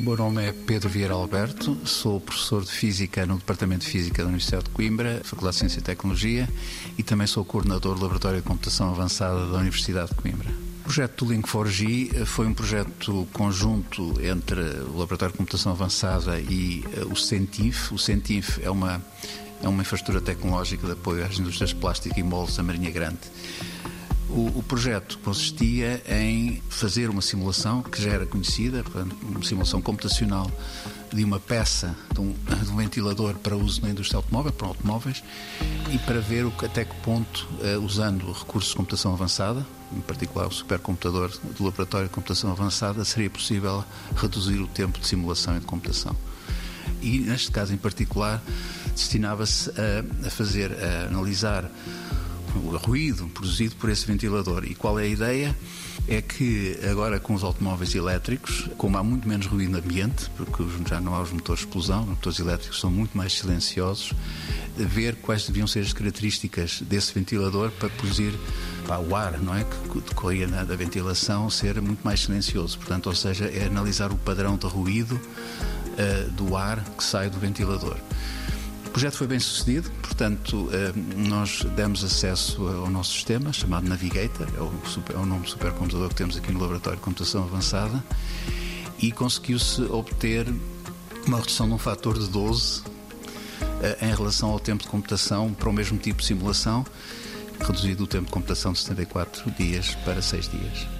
O meu nome é Pedro Vieira Alberto, sou professor de Física no Departamento de Física da Universidade de Coimbra, Faculdade de Ciência e Tecnologia, e também sou coordenador do Laboratório de Computação Avançada da Universidade de Coimbra. O projeto do Link4G foi um projeto conjunto entre o Laboratório de Computação Avançada e eh, o CENTIF. O CENTIF é uma, é uma infraestrutura tecnológica de apoio às indústrias plásticas e moldes da Marinha Grande. O, o, projeto consistia em fazer uma simulação que já era conhecida, uma simulação computacional de uma peça, de um, de um ventilador para uso na indústria automóvel, para automóveis, e para ver o, até que ponto, uh, usando recursos de computação avançada, em particular o supercomputador do Laboratório de Computação Avançada, seria possível reduzir o tempo de simulação e de computação. E, neste caso em particular, destinava-se a, a fazer, a analisar o ruído produzido por esse ventilador. E qual é a ideia? É que agora com os automóveis elétricos, como há muito menos ruído no ambiente, porque já não há os motores de explosão, os motores elétricos são muito mais silenciosos, ver quais deviam ser as características desse ventilador para produzir pá, o ar, não é? Que decorria da ventilação ser muito mais silencioso. Portanto, ou seja, é analisar o padrão de ruído uh, do ar que sai do ventilador. O projeto foi bem sucedido, portanto, eh, nós demos acesso ao nosso sistema chamado Navigator, é o, super, é o nome do supercomputador que temos aqui no Laboratório de Computação Avançada, e conseguiu-se obter uma redução de um fator de 12 eh, em relação ao tempo de computação para o mesmo tipo de simulação, reduzido o tempo de computação de 74 dias para 6 dias.